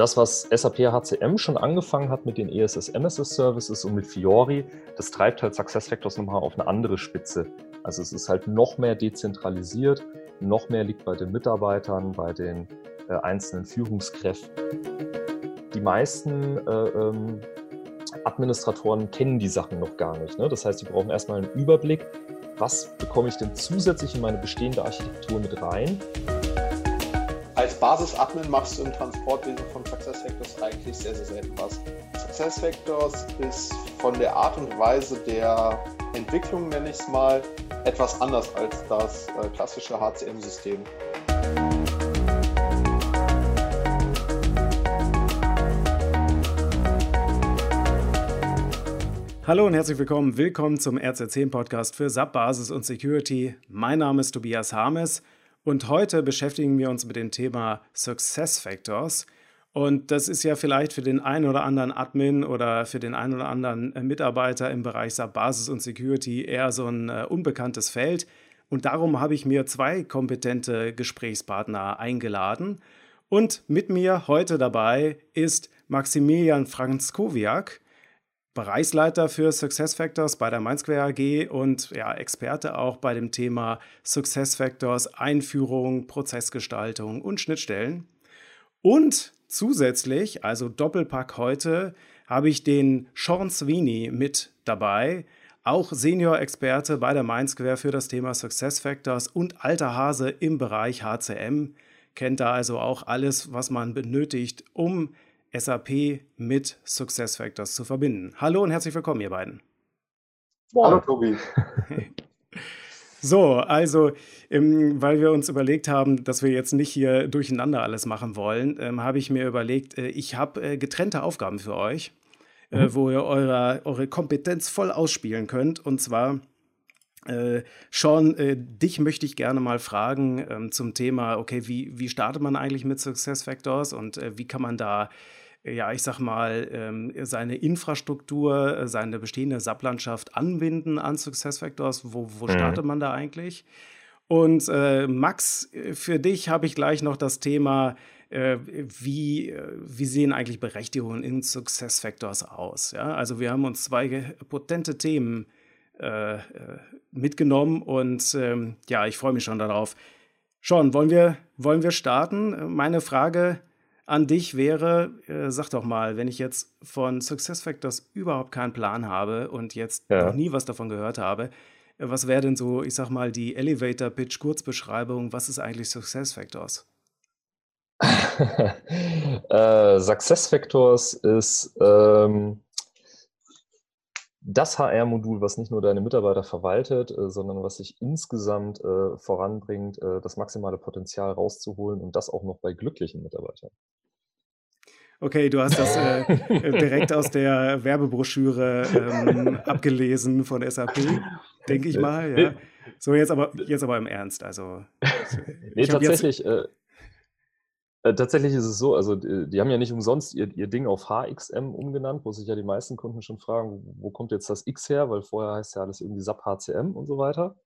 das, was SAP HCM schon angefangen hat mit den ESS MSS Services und mit Fiori, das treibt halt SuccessFactors nochmal auf eine andere Spitze. Also es ist halt noch mehr dezentralisiert, noch mehr liegt bei den Mitarbeitern, bei den äh, einzelnen Führungskräften. Die meisten äh, ähm, Administratoren kennen die Sachen noch gar nicht. Ne? Das heißt, die brauchen erstmal einen Überblick, was bekomme ich denn zusätzlich in meine bestehende Architektur mit rein. Als Basis-Admin machst du im Transportwesen von SuccessFactors eigentlich sehr, sehr selten was. SuccessFactors ist von der Art und Weise der Entwicklung, nenne ich es mal, etwas anders als das äh, klassische HCM-System. Hallo und herzlich willkommen. Willkommen zum RZ10 Podcast für SAP Basis und Security. Mein Name ist Tobias Harmes und heute beschäftigen wir uns mit dem Thema Success Factors. Und das ist ja vielleicht für den einen oder anderen Admin oder für den einen oder anderen äh, Mitarbeiter im Bereich SAP Basis und Security eher so ein äh, unbekanntes Feld. Und darum habe ich mir zwei kompetente Gesprächspartner eingeladen. Und mit mir heute dabei ist Maximilian Franzkowiak. Bereichsleiter für SuccessFactors bei der Mindsquare AG und ja, Experte auch bei dem Thema SuccessFactors, Einführung, Prozessgestaltung und Schnittstellen. Und zusätzlich, also Doppelpack heute, habe ich den Sean Sweeney mit dabei, auch Senior-Experte bei der Mindsquare für das Thema SuccessFactors und alter Hase im Bereich HCM, kennt da also auch alles, was man benötigt, um SAP mit SuccessFactors zu verbinden. Hallo und herzlich willkommen, ihr beiden. Hallo, Tobi. So, also, ähm, weil wir uns überlegt haben, dass wir jetzt nicht hier durcheinander alles machen wollen, ähm, habe ich mir überlegt, äh, ich habe äh, getrennte Aufgaben für euch, äh, mhm. wo ihr eure, eure Kompetenz voll ausspielen könnt. Und zwar äh, Sean, äh, dich möchte ich gerne mal fragen ähm, zum Thema, okay, wie, wie startet man eigentlich mit SuccessFactors und äh, wie kann man da ja, ich sag mal, ähm, seine Infrastruktur, äh, seine bestehende SAP-Landschaft anbinden an SuccessFactors? Wo, wo mhm. startet man da eigentlich? Und äh, Max, äh, für dich habe ich gleich noch das Thema, äh, wie, äh, wie sehen eigentlich Berechtigungen in SuccessFactors aus? Ja? Also wir haben uns zwei potente Themen äh, mitgenommen und ähm, ja, ich freue mich schon darauf. Sean, wollen wir, wollen wir starten? Meine Frage an dich wäre, äh, sag doch mal, wenn ich jetzt von SuccessFactors überhaupt keinen Plan habe und jetzt ja. noch nie was davon gehört habe, äh, was wäre denn so, ich sag mal, die Elevator Pitch Kurzbeschreibung, was ist eigentlich SuccessFactors? äh, SuccessFactors ist ähm, das HR-Modul, was nicht nur deine Mitarbeiter verwaltet, äh, sondern was sich insgesamt äh, voranbringt, äh, das maximale Potenzial rauszuholen und das auch noch bei glücklichen Mitarbeitern. Okay, du hast das äh, äh, direkt aus der Werbebroschüre ähm, abgelesen von SAP, denke ich mal. Ja. So, jetzt aber, jetzt aber im Ernst. Also, nee, tatsächlich, äh, äh, tatsächlich ist es so, also die, die, haben ja nicht umsonst ihr, ihr Ding auf HXM umgenannt, wo sich ja die meisten Kunden schon fragen, wo kommt jetzt das X her, weil vorher heißt ja alles irgendwie SAP HCM und so weiter.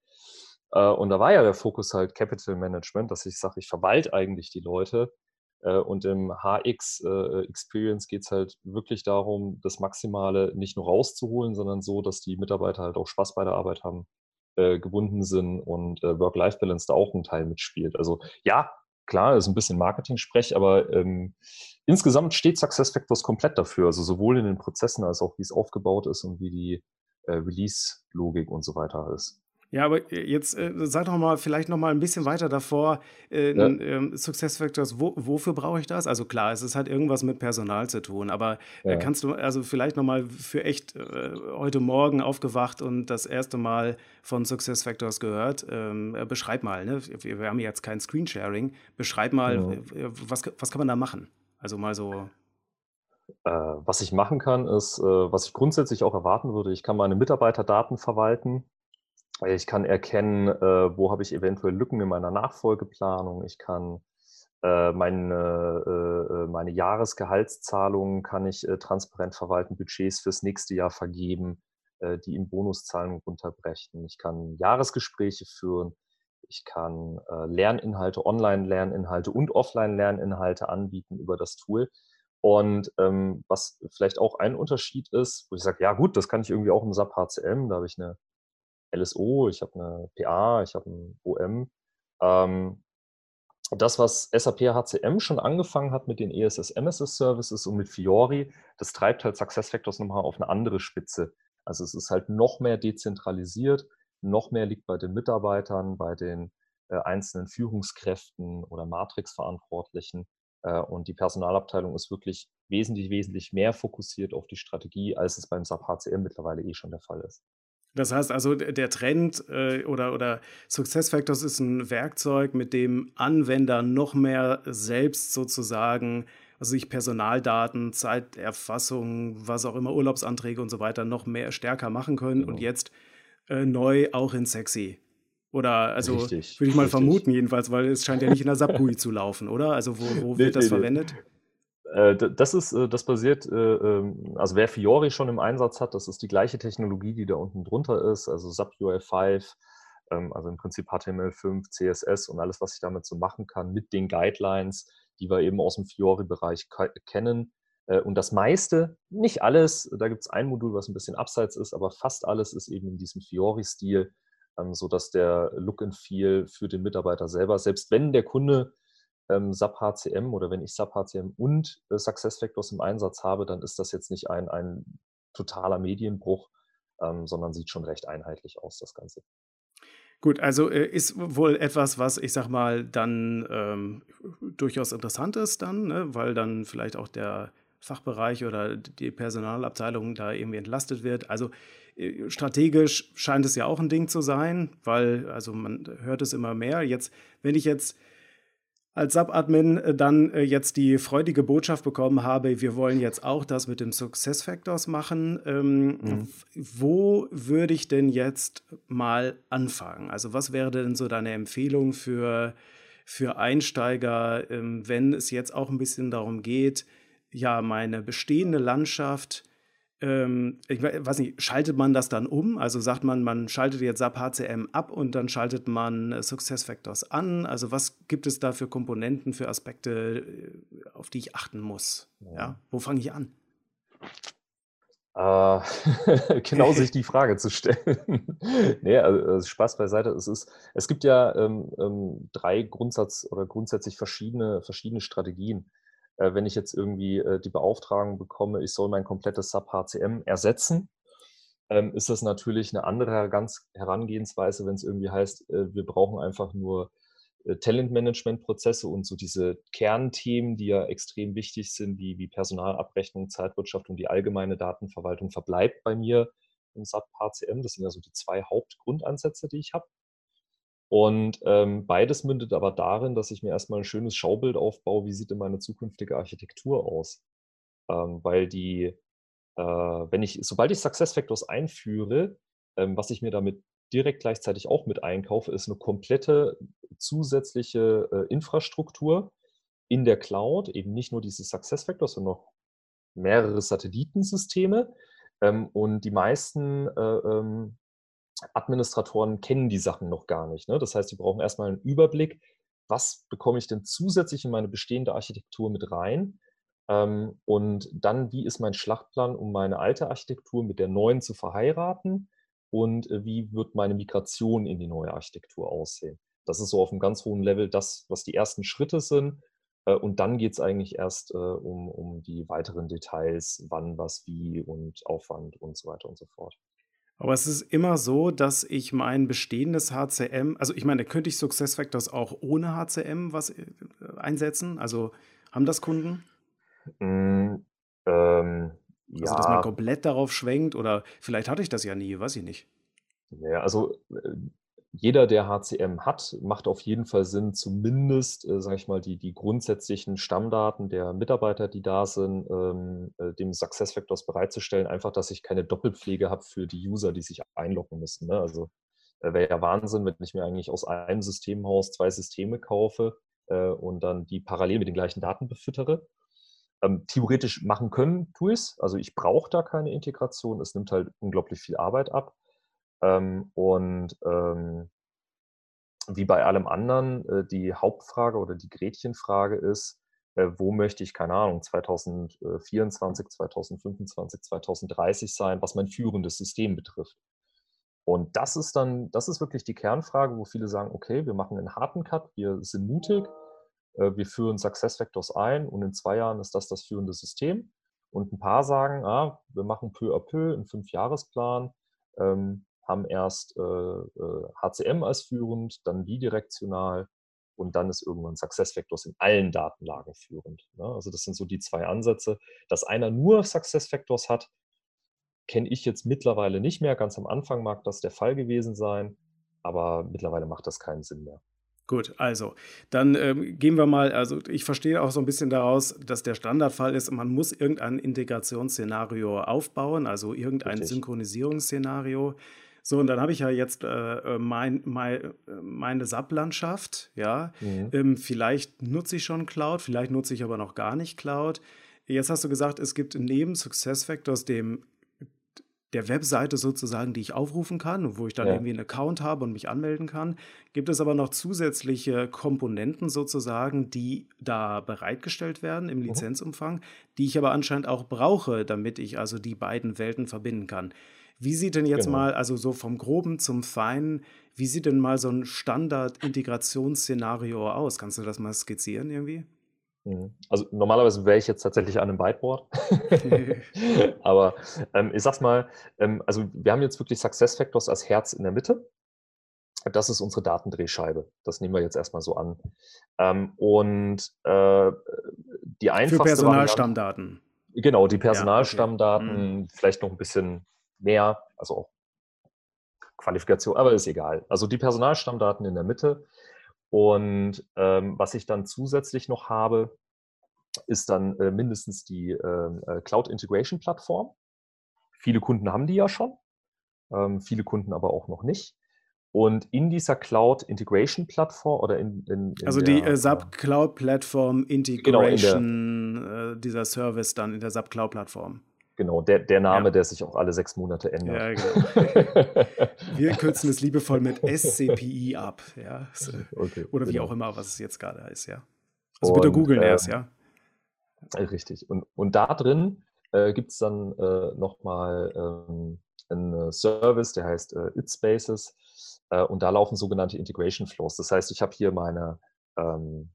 Äh, und da war ja der Fokus halt Capital Management, dass ich sage, ich verwalte eigentlich die Leute äh, und im HX äh, Experience geht es halt wirklich darum, das Maximale nicht nur rauszuholen, sondern so, dass die Mitarbeiter halt auch Spaß bei der Arbeit haben, äh, gebunden sind und Work-Life-Balance da auch einen Teil mitspielt. Also ja, klar, ist ein bisschen Marketing-Sprech, aber ähm, insgesamt steht SuccessFactors komplett dafür. Also sowohl in den Prozessen als auch wie es aufgebaut ist und wie die äh, Release-Logik und so weiter ist. Ja, aber äh, jetzt äh, sag doch mal, vielleicht noch mal ein bisschen weiter davor, äh, ja. ähm, Success Factors, wo, wofür brauche ich das? Also klar, es ist halt irgendwas mit Personal zu tun, aber äh, ja. kannst du also vielleicht noch mal für echt äh, heute Morgen aufgewacht und das erste Mal von Success Factors gehört, ähm, äh, beschreib mal, ne? wir, wir, haben jetzt kein Screensharing, beschreib mal, ja. was, was kann man da machen? Also mal so was ich machen kann, ist, was ich grundsätzlich auch erwarten würde, ich kann meine Mitarbeiterdaten verwalten. Ich kann erkennen, äh, wo habe ich eventuell Lücken in meiner Nachfolgeplanung. Ich kann äh, meine, äh, äh meine Jahresgehaltszahlungen kann ich äh, transparent verwalten, Budgets fürs nächste Jahr vergeben, äh, die in Bonuszahlungen runterbrechen. Ich kann Jahresgespräche führen. Ich kann Lerninhalte, Online-Lerninhalte und Offline-Lerninhalte anbieten über das Tool. Und ähm, was vielleicht auch ein Unterschied ist, wo ich sage, ja gut, das kann ich irgendwie auch im SAP HCM, da habe ich eine LSO, ich habe eine PA, ich habe ein OM. Ähm, das, was SAP HCM schon angefangen hat mit den ESS MSS Services und mit Fiori, das treibt halt SuccessFactors nochmal auf eine andere Spitze. Also es ist halt noch mehr dezentralisiert, noch mehr liegt bei den Mitarbeitern, bei den äh, einzelnen Führungskräften oder Matrix-Verantwortlichen. Äh, und die Personalabteilung ist wirklich wesentlich, wesentlich mehr fokussiert auf die Strategie, als es beim SAP HCM mittlerweile eh schon der Fall ist. Das heißt also, der Trend äh, oder, oder SuccessFactors ist ein Werkzeug, mit dem Anwender noch mehr selbst sozusagen, also sich Personaldaten, Zeiterfassung, was auch immer, Urlaubsanträge und so weiter noch mehr stärker machen können genau. und jetzt äh, neu auch in sexy. Oder also würde ich mal richtig. vermuten jedenfalls, weil es scheint ja nicht in der SAP-GUI zu laufen, oder? Also wo, wo wird nee, das nee, verwendet? Äh, das ist, äh, das basiert, äh, ähm, also wer Fiori schon im Einsatz hat, das ist die gleiche Technologie, die da unten drunter ist, also SAP UI5, ähm, also im Prinzip HTML5, CSS und alles, was ich damit so machen kann, mit den Guidelines, die wir eben aus dem Fiori-Bereich kennen. Und das meiste, nicht alles, da gibt es ein Modul, was ein bisschen abseits ist, aber fast alles ist eben in diesem Fiori-Stil, ähm, sodass der Look and Feel für den Mitarbeiter selber, selbst wenn der Kunde ähm, SAP HCM oder wenn ich SAP HCM und äh, SuccessFactors im Einsatz habe, dann ist das jetzt nicht ein, ein totaler Medienbruch, ähm, sondern sieht schon recht einheitlich aus, das Ganze. Gut, also äh, ist wohl etwas, was ich sag mal dann ähm, durchaus interessant ist dann, ne? weil dann vielleicht auch der Fachbereich oder die Personalabteilung da irgendwie entlastet wird. Also äh, strategisch scheint es ja auch ein Ding zu sein, weil also man hört es immer mehr. Jetzt, wenn ich jetzt als Sub-Admin äh, dann äh, jetzt die freudige Botschaft bekommen habe, wir wollen jetzt auch das mit dem Success Factors machen. Ähm, mhm. Wo würde ich denn jetzt mal anfangen? Also was wäre denn so deine Empfehlung für, für Einsteiger, ähm, wenn es jetzt auch ein bisschen darum geht, ja, meine bestehende Landschaft ähm, ich weiß nicht, schaltet man das dann um? Also sagt man, man schaltet jetzt SAP HCM ab und dann schaltet man äh, SuccessFactors an. Also was gibt es da für Komponenten, für Aspekte, äh, auf die ich achten muss? Ja, ja? wo fange ich an? Äh, genau sich die Frage zu stellen. nee, also, also Spaß beiseite. Es, ist, es gibt ja ähm, ähm, drei Grundsatz oder grundsätzlich verschiedene, verschiedene Strategien äh, wenn ich jetzt irgendwie äh, die Beauftragung bekomme, ich soll mein komplettes SAP HCM ersetzen, ähm, ist das natürlich eine andere ganz Herangehensweise, wenn es irgendwie heißt, äh, wir brauchen einfach nur Talentmanagement-Prozesse und so diese Kernthemen, die ja extrem wichtig sind, wie, wie Personalabrechnung, Zeitwirtschaft und die allgemeine Datenverwaltung verbleibt bei mir im SAP HCM. Das sind ja so die zwei Hauptgrundansätze, die ich habe. Und ähm, beides mündet aber darin, dass ich mir erstmal ein schönes Schaubild aufbaue, wie sieht denn meine zukünftige Architektur aus. Ähm, weil die, äh, wenn ich, sobald ich SuccessFactors einführe, ähm, was ich mir damit direkt gleichzeitig auch mit einkaufe, ist eine komplette zusätzliche äh, Infrastruktur in der Cloud, eben nicht nur diese SuccessFactors, sondern noch mehrere Satellitensysteme. Ähm, und die meisten äh, ähm, Administratoren kennen die Sachen noch gar nicht. Ne? Das heißt, sie brauchen erstmal einen Überblick, was bekomme ich denn zusätzlich in meine bestehende Architektur mit rein? Ähm, und dann, wie ist mein Schlachtplan, um meine alte Architektur mit der neuen zu verheiraten? Und äh, wie wird meine Migration in die neue Architektur aussehen? Das ist so auf einem ganz hohen Level das, was die ersten Schritte sind. Äh, und dann geht es eigentlich erst äh, um, um die weiteren Details, wann, was, wie und Aufwand und so weiter und so fort. Aber es ist immer so, dass ich mein bestehendes HCM, also ich meine, könnte ich SuccessFactors auch ohne HCM was äh, einsetzen? Also haben das Kunden? Mm, ähm, also, ja. dass man komplett darauf schwenkt oder vielleicht hatte ich das ja nie, weiß ich nicht. Ja, also äh, jeder, der HCM hat, macht auf jeden Fall Sinn, zumindest, äh, sage ich mal, die, die grundsätzlichen Stammdaten der Mitarbeiter, die da sind, ähm, äh, dem SuccessFactors bereitzustellen. Einfach, dass ich keine Doppelpflege habe für die User, die sich einloggen müssen. Ne? Also äh, wäre ja Wahnsinn, wenn ich mir eigentlich aus einem Systemhaus zwei Systeme kaufe äh, und dann die parallel mit den gleichen Daten befüttere. Ähm, theoretisch machen können, tue ich es. Also ich brauche da keine Integration. Es nimmt halt unglaublich viel Arbeit ab. Ähm, und ähm, wie bei allem anderen, äh, die Hauptfrage oder die Gretchenfrage ist, äh, wo möchte ich, keine Ahnung, 2024, 2025, 2030 sein, was mein führendes System betrifft. Und das ist dann, das ist wirklich die Kernfrage, wo viele sagen, okay, wir machen einen harten Cut, wir sind mutig, äh, wir führen Success Factors ein und in zwei Jahren ist das das führende System. Und ein paar sagen, ah, wir machen peu à peu einen Fünfjahresplan, ähm, haben erst äh, äh, HCM als führend, dann bidirektional und dann ist irgendwann SuccessFactors in allen Datenlagen führend. Ne? Also das sind so die zwei Ansätze. Dass einer nur SuccessFactors hat, kenne ich jetzt mittlerweile nicht mehr. Ganz am Anfang mag das der Fall gewesen sein, aber mittlerweile macht das keinen Sinn mehr. Gut, also dann ähm, gehen wir mal, also ich verstehe auch so ein bisschen daraus, dass der Standardfall ist, man muss irgendein Integrationsszenario aufbauen, also irgendein Richtig. Synchronisierungsszenario. So, und dann habe ich ja jetzt äh, äh mein, mein, äh, meine SAP-Landschaft, ja. Mhm. Ähm, vielleicht nutze ich schon Cloud, vielleicht nutze ich aber noch gar nicht Cloud. Jetzt hast du gesagt, es gibt neben SuccessFactors, dem der Webseite sozusagen, die ich aufrufen kann, wo ich dann ja. irgendwie einen Account habe und mich anmelden kann, gibt es aber noch zusätzliche Komponenten sozusagen, die da bereitgestellt werden im mhm. Lizenzumfang, die ich aber anscheinend auch brauche, damit ich also die beiden Welten verbinden kann. Wie sieht denn jetzt genau. mal, also so vom Groben zum Feinen, wie sieht denn mal so ein Standard-Integrationsszenario aus? Kannst du das mal skizzieren irgendwie? Mhm. Also normalerweise wäre ich jetzt tatsächlich an einem Whiteboard. Aber ähm, ich sag's mal, ähm, also wir haben jetzt wirklich Success Factors als Herz in der Mitte. Das ist unsere Datendrehscheibe. Das nehmen wir jetzt erstmal so an. Ähm, und äh, die einfachste Für Personalstammdaten. Variante, genau, die Personalstammdaten, ja, okay. mhm. vielleicht noch ein bisschen mehr, also auch Qualifikation, aber ist egal. Also die Personalstammdaten in der Mitte. Und ähm, was ich dann zusätzlich noch habe, ist dann äh, mindestens die ähm, äh, Cloud Integration Plattform. Viele Kunden haben die ja schon, ähm, viele Kunden aber auch noch nicht. Und in dieser Cloud Integration Plattform oder in, in, in also der, die äh, SAP Cloud Plattform Integration, genau, der, äh, dieser Service dann in der SAP Cloud Plattform. Genau, der, der Name, ja. der sich auch alle sechs Monate ändert. Ja, genau. Wir kürzen es liebevoll mit SCPI ab, ja. Okay, Oder wie genau. auch immer, was es jetzt gerade heißt, ja. Also und, bitte googeln äh, erst, ja. Richtig. Und, und da drin äh, gibt es dann äh, nochmal ähm, einen Service, der heißt äh, ItSpaces. Äh, und da laufen sogenannte Integration Flows. Das heißt, ich habe hier meine ähm,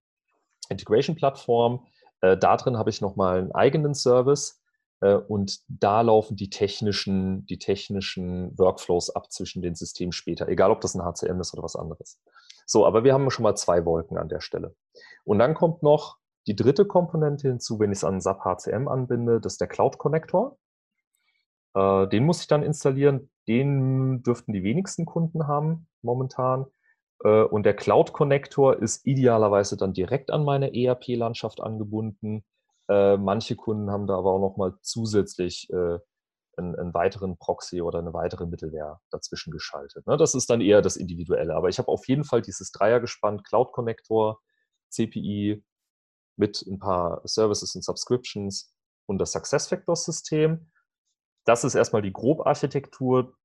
Integration-Plattform. Äh, da drin habe ich nochmal einen eigenen Service, und da laufen die technischen, die technischen Workflows ab zwischen den Systemen später, egal ob das ein HCM ist oder was anderes. So, aber wir haben schon mal zwei Wolken an der Stelle. Und dann kommt noch die dritte Komponente hinzu, wenn ich es an SAP HCM anbinde, das ist der Cloud Connector. Äh, den muss ich dann installieren. Den dürften die wenigsten Kunden haben momentan. Äh, und der Cloud Connector ist idealerweise dann direkt an meine ERP-Landschaft angebunden äh, manche Kunden haben da aber auch nochmal zusätzlich äh, einen, einen, weiteren Proxy oder eine weitere Mittelware dazwischen geschaltet. Ne? Das ist dann eher das Individuelle. Aber ich habe auf jeden Fall dieses Dreiergespann Cloud Connector, CPI mit ein paar Services und Subscriptions und das SuccessFactors System. Das ist erstmal die Grobarchitektur.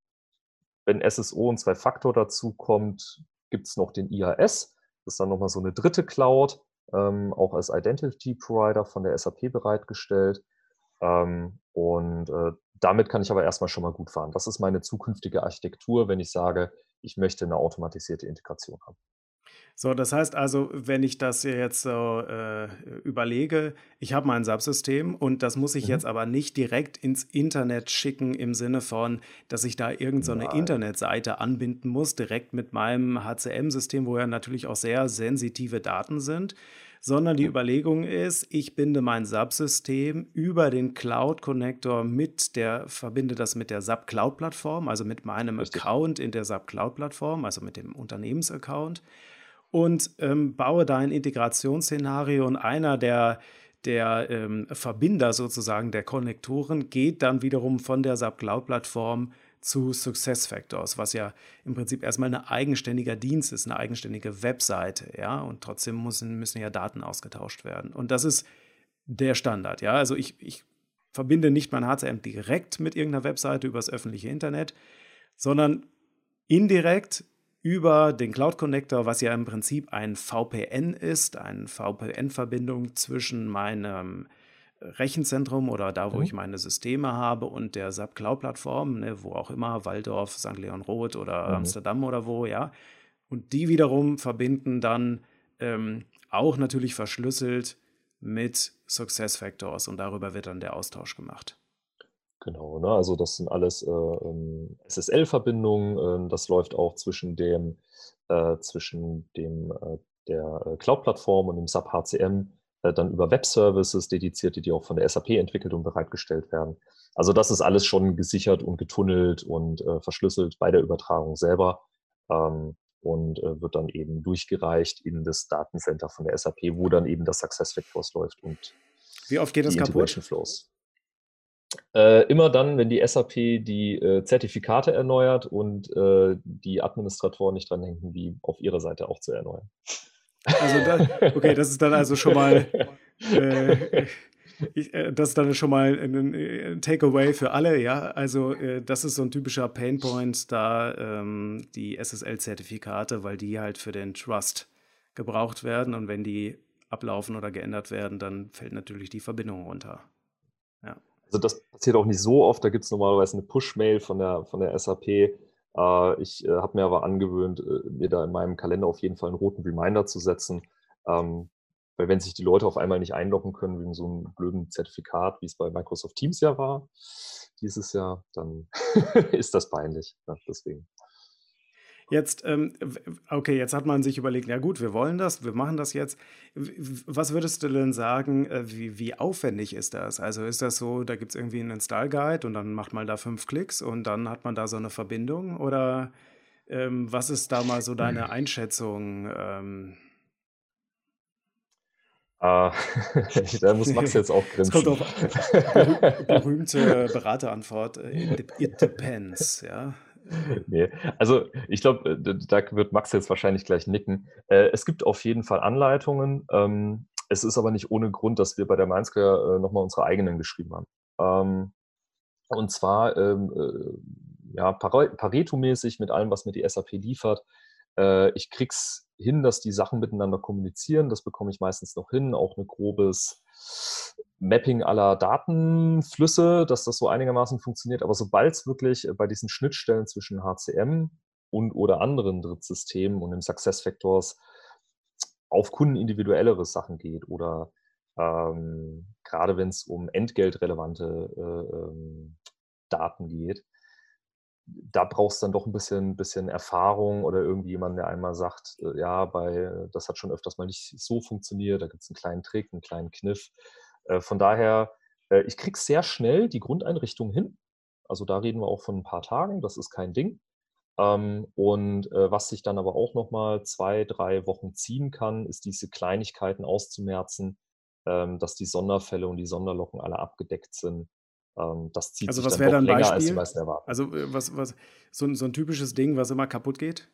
Wenn SSO und zwei Faktor dazu kommt, gibt es noch den IAS. Das ist dann nochmal so eine dritte Cloud auch als Identity Provider von der SAP bereitgestellt. Ähm, und äh, damit kann ich aber erstmal schon mal gut fahren. Das ist meine zukünftige Architektur, wenn ich sage, ich möchte eine automatisierte Integration haben. So, das heißt also, wenn ich das jetzt so äh, überlege, ich habe mein Subsystem und das muss ich mhm. jetzt aber nicht direkt ins Internet schicken im Sinne von, dass ich da irgendeine so Internetseite anbinden muss, direkt mit meinem HCM-System, wo ja natürlich auch sehr sensitive Daten sind, sondern die Überlegung ist, ich binde mein Subsystem über den Cloud Connector mit der, verbinde das mit der SAP Cloud Plattform, also mit meinem. Account in der SAP Cloud Plattform, also mit dem Unternehmensaccount und ähm, baue da ein Integrationsszenario und einer der der ähm, Verbinder sozusagen der Konnektoren geht dann wiederum von der SAP Cloud Plattform zu SuccessFactors, was ja im Prinzip erstmal ein eigenständiger Dienst ist, eine eigenständige Webseite, ja, und trotzdem müssen, müssen ja Daten ausgetauscht werden. Und das ist der Standard, ja. Also ich, ich verbinde nicht mein HCM direkt mit irgendeiner Webseite übers öffentliche Internet, sondern indirekt über den Cloud Connector, was ja im Prinzip ein VPN ist, eine VPN-Verbindung zwischen meinem Rechenzentrum oder da, wo mhm. ich meine Systeme habe und der SAP Cloud Plattform, ne, wo auch immer, Waldorf, St. Leon Roth oder mhm. Amsterdam oder wo, ja. Und die wiederum verbinden dann ähm, auch natürlich verschlüsselt mit Success Factors und darüber wird dann der Austausch gemacht. Genau, ne? also das sind alles äh, ähm, SSL-Verbindungen. Äh, das läuft auch zwischen dem, äh, zwischen dem äh, der äh, Cloud-Plattform und dem SAP HCM äh, dann über Web-Services dedizierte, die auch von der SAP entwickelt und bereitgestellt werden. Also das ist alles schon gesichert und getunnelt und verschlüsselt bei der Übertragung selber ähm, und wird dann eben durchgereicht in das Datencenter von der SAP, wo dann eben das SuccessFactors läuft und wie oft geht das kaputt? Flows. Äh, immer dann, wenn die SAP die äh, Zertifikate erneuert und äh, die Administratoren nicht dran denken, die auf ihrer Seite auch zu erneuern. Also das, okay, das ist dann also schon mal äh, ich, äh, das ist dann schon mal ein, ein Takeaway für alle, ja. Also äh, das ist so ein typischer Painpoint, da ähm, die SSL-Zertifikate, weil die halt für den Trust gebraucht werden und wenn die ablaufen oder geändert werden, dann fällt natürlich die Verbindung runter. Ja. Also das passiert auch nicht so oft. Da gibt es normalerweise eine Push-Mail von der, von der SAP. Äh, ich äh, habe mir aber angewöhnt, äh, mir da in meinem Kalender auf jeden Fall einen roten Reminder zu setzen. Ähm, weil wenn sich die Leute auf einmal nicht einloggen können wegen so einem blöden Zertifikat, wie es bei Microsoft Teams ja war, dieses Jahr, dann ist das peinlich. Ja, deswegen. Jetzt, ähm, okay, jetzt hat man sich überlegt, ja gut, wir wollen das, wir machen das jetzt. Was würdest du denn sagen, äh, wie, wie aufwendig ist das? Also ist das so, da gibt es irgendwie einen Install-Guide und dann macht man da fünf Klicks und dann hat man da so eine Verbindung? Oder ähm, was ist da mal so deine Einschätzung? Ähm, Ah, da muss Max jetzt auch grinsen. Es kommt auf berühmte Beraterantwort. Äh, it depends, ja. nee, also ich glaube, äh, da wird Max jetzt wahrscheinlich gleich nicken. Äh, es gibt auf jeden Fall Anleitungen. Ähm, es ist aber nicht ohne Grund, dass wir bei der Mainzker äh, nochmal unsere eigenen geschrieben haben. Ähm, und zwar ähm, ja, Pareto-mäßig mit allem, was mir die SAP liefert. Ich krieg's hin, dass die Sachen miteinander kommunizieren. Das bekomme ich meistens noch hin. Auch ein grobes Mapping aller Datenflüsse, dass das so einigermaßen funktioniert. Aber sobald es wirklich äh, bei diesen Schnittstellen zwischen HCM und oder anderen Drittsystemen und im Success Factors auf Kunden individuellere Sachen geht oder ähm, gerade wenn es um entgeltrelevante äh, ähm, Daten geht, da brauchst du dann doch ein bisschen, bisschen Erfahrung oder irgendwie jemand, der einmal sagt, äh, ja, bei, das hat schon öfters mal nicht so funktioniert, da gibt es einen kleinen Trick, einen kleinen Kniff. Äh, von daher, äh, ich kriege sehr schnell die Grundeinrichtung hin. Also da reden wir auch von ein paar Tagen, das ist kein Ding. Ähm, und äh, was sich dann aber auch nochmal zwei, drei Wochen ziehen kann, ist diese Kleinigkeiten auszumerzen, ähm, dass die Sonderfälle und die Sonderlocken alle abgedeckt sind. Ähm, das zieht also sich was dann doch dann länger, Beispiel? als die meisten erwarten. Also was, was, so, so ein typisches Ding, was immer kaputt geht?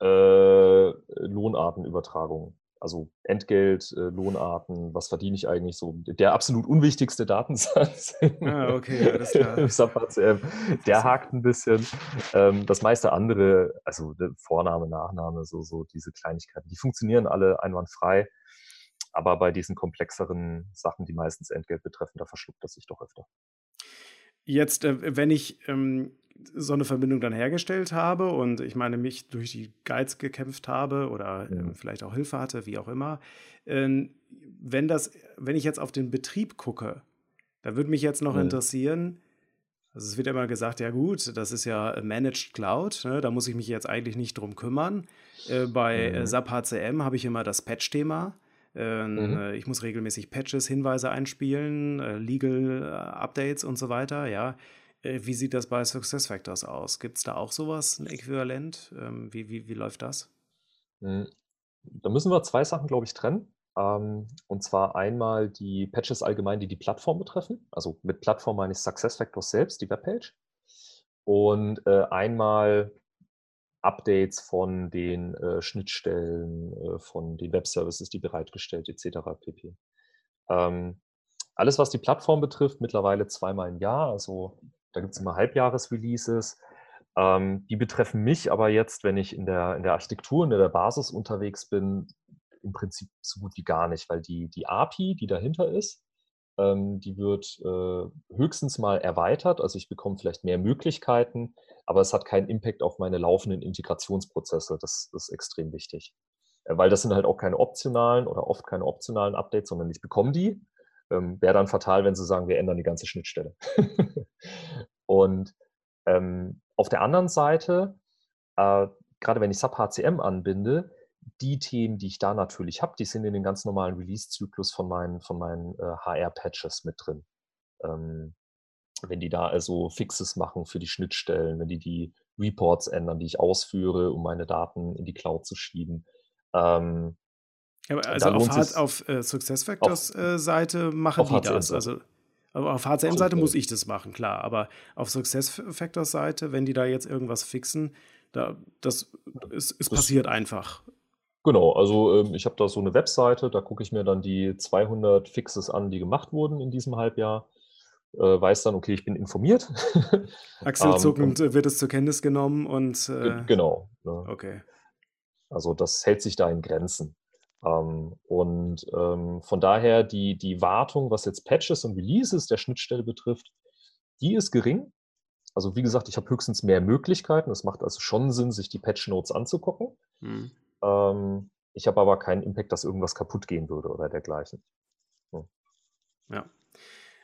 Äh, Lohnartenübertragung also Entgelt, äh, Lohnarten, was verdiene ich eigentlich so? Der absolut unwichtigste Datensatz ah, okay, alles klar. im SAP HCM, der hakt ein bisschen. Ähm, das meiste andere, also Vorname, Nachname, so, so diese Kleinigkeiten, die funktionieren alle einwandfrei. Aber bei diesen komplexeren Sachen, die meistens Entgelt betreffen, da verschluckt das sich doch öfter. Jetzt, äh, wenn ich ähm, so eine Verbindung dann hergestellt habe und ich meine, mich durch die Guides gekämpft habe oder äh, vielleicht auch Hilfe hatte, wie auch immer, äh, wenn das, wenn ich jetzt auf den Betrieb gucke, da würde mich jetzt noch mhm. interessieren, also es wird immer gesagt, ja gut, das ist ja Managed Cloud, ne, da muss ich mich jetzt eigentlich nicht drum kümmern. Äh, bei mhm. SAP HCM habe ich immer das Patch-Thema. Ähm, mhm. Äh, ich muss regelmäßig Patches, Hinweise einspielen, äh, Legal äh, Updates und so weiter, ja. Wie sieht das bei SuccessFactors aus? Gibt es da auch sowas, ein Äquivalent? Ähm, wie, wie, wie läuft das? Hm, da müssen wir zwei Sachen, glaube ich, trennen. Ähm, und zwar einmal die Patches allgemein, die die Plattform betreffen. Also mit Plattform meine ich SuccessFactors selbst, die Webpage. Und einmal Updates von den äh, Schnittstellen, äh, von den Webservices, die bereitgestellt etc. pp. Ähm, alles, was die Plattform betrifft, mittlerweile zweimal im Jahr. Also da gibt es immer Halbjahresreleases. Ähm, die betreffen mich aber jetzt, wenn ich in der, in der Architektur, in der Basis unterwegs bin, im Prinzip so gut wie gar nicht, weil die, die API, die dahinter ist, die wird äh, höchstens mal erweitert. Also ich bekomme vielleicht mehr Möglichkeiten, aber es hat keinen Impact auf meine laufenden Integrationsprozesse. Das, das ist extrem wichtig. Äh, weil das sind halt auch keine optionalen oder oft keine optionalen Updates, sondern ich bekomme die. Ähm, Wäre dann fatal, wenn sie sagen, wir ändern die ganze Schnittstelle. und ähm, auf der anderen Seite, äh, gerade wenn ich SAP HCM anbinde, die Themen, die ich da natürlich habe, die sind in den ganz normalen Release-Zyklus von meinen, von meinen äh, HR-Patches mit drin. Ähm, wenn die da also Fixes machen für die Schnittstellen, wenn die die Reports ändern, die ich ausführe, um meine Daten in die Cloud zu schieben. Ähm, ja, also auf, Hard, auf äh, SuccessFactors äh, Seite machen die das. Also aber auf HCM-Seite muss ich das machen, klar. Aber auf SuccessFactors-Seite, wenn die da jetzt irgendwas fixen, da, das ist, ist passiert einfach. Genau, also ähm, ich habe da so eine Webseite, da gucke ich mir dann die 200 Fixes an, die gemacht wurden in diesem Halbjahr. Äh, weiß dann, okay, ich bin informiert. Achselzuckend ähm, wird es zur Kenntnis genommen und. Äh, genau. Ne? Okay. Also das hält sich da in Grenzen. Ähm, und ähm, von daher die, die Wartung, was jetzt Patches und Releases der Schnittstelle betrifft, die ist gering. Also wie gesagt, ich habe höchstens mehr Möglichkeiten. Es macht also schon Sinn, sich die Patch Notes anzugucken. Hm. Ähm, ich habe aber keinen Impact, dass irgendwas kaputt gehen würde oder dergleichen. Hm. Ja.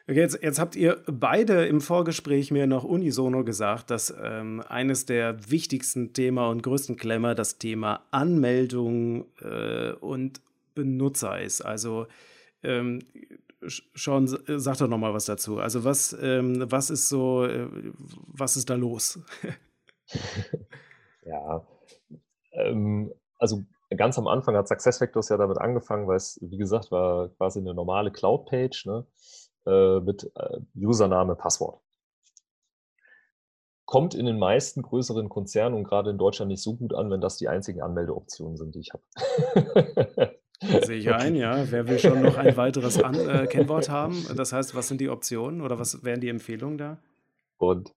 Jetzt, jetzt, habt ihr beide im Vorgespräch mir noch unisono gesagt, dass ähm, eines der wichtigsten Themen und größten Klemmer das Thema Anmeldung äh, und Benutzer ist. Also ähm, Sean, sag doch noch mal was dazu. Also was, ähm, was ist so, äh, was ist da los? ja, ähm, also ganz am Anfang hat SuccessFactors ja damit angefangen, weil es, wie gesagt, war quasi eine normale Cloud-Page, ne? äh, mit äh, Username, Passwort. Kommt in den meisten größeren Konzernen und gerade in Deutschland nicht so gut an, wenn das die einzigen Anmeldeoptionen sind, die ich habe. Sehe ich ein, ja. Wer will schon noch ein weiteres an äh, Kennwort haben? Das heißt, was sind die Optionen oder was wären die Empfehlungen da? Und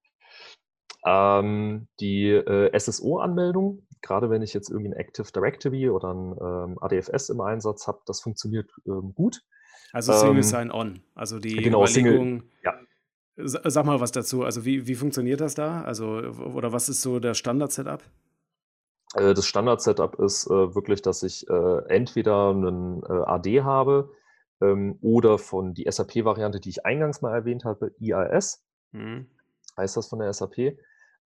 ähm, die äh, SSO-Anmeldung, gerade wenn ich jetzt irgendwie ein Active Directory oder ein ähm, ADFS im Einsatz habe, das funktioniert ähm, gut. Also Single ähm, Sign-On. Also die genau, Überlegung. Single, ja. Sag mal was dazu. Also wie, wie funktioniert das da? Also, oder was ist so der Standard-Setup? Äh, das Standard-Setup ist äh, wirklich, dass ich äh, entweder einen äh, AD habe ähm, oder von die SAP-Variante, die ich eingangs mal erwähnt habe, IAS, mhm. heißt das von der SAP.